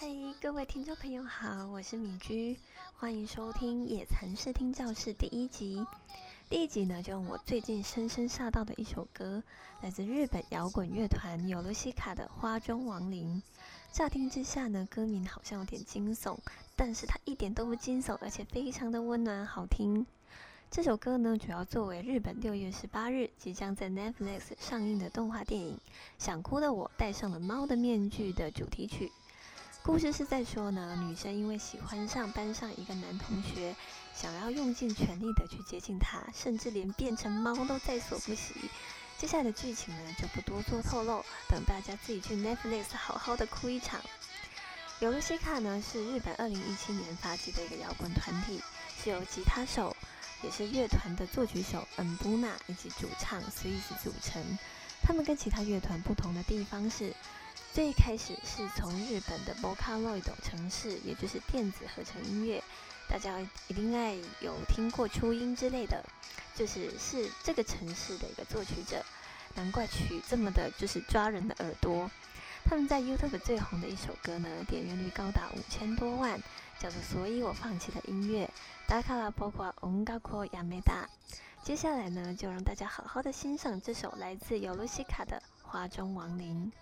嗨，各位听众朋友好，我是米居，欢迎收听野蚕视听教室第一集。第一集呢，就用我最近深深吓到的一首歌，来自日本摇滚乐团尤罗西卡的《花中亡灵》。乍听之下呢，歌名好像有点惊悚，但是它一点都不惊悚，而且非常的温暖好听。这首歌呢，主要作为日本六月十八日即将在 Netflix 上映的动画电影《想哭的我戴上了猫的面具》的主题曲。故事是在说呢，女生因为喜欢上班上一个男同学，想要用尽全力的去接近他，甚至连变成猫都在所不惜。接下来的剧情呢，就不多做透露，等大家自己去 Netflix 好好的哭一场。尤西卡呢，是日本二零一七年发迹的一个摇滚团体，是由吉他手。也是乐团的作曲手恩布纳以及主唱 Swiss 组成。他们跟其他乐团不同的地方是，最开始是从日本的 Vocaloid 城市，也就是电子合成音乐，大家一定爱有听过初音之类的，就是是这个城市的一个作曲者，难怪曲这么的就是抓人的耳朵。他们在 YouTube 最红的一首歌呢，点阅率高达五千多万，叫做《所以我放弃了音乐》。打卡了，包括音乐库亚美达。接下来呢，就让大家好好的欣赏这首来自尤露西卡的《花中亡灵》。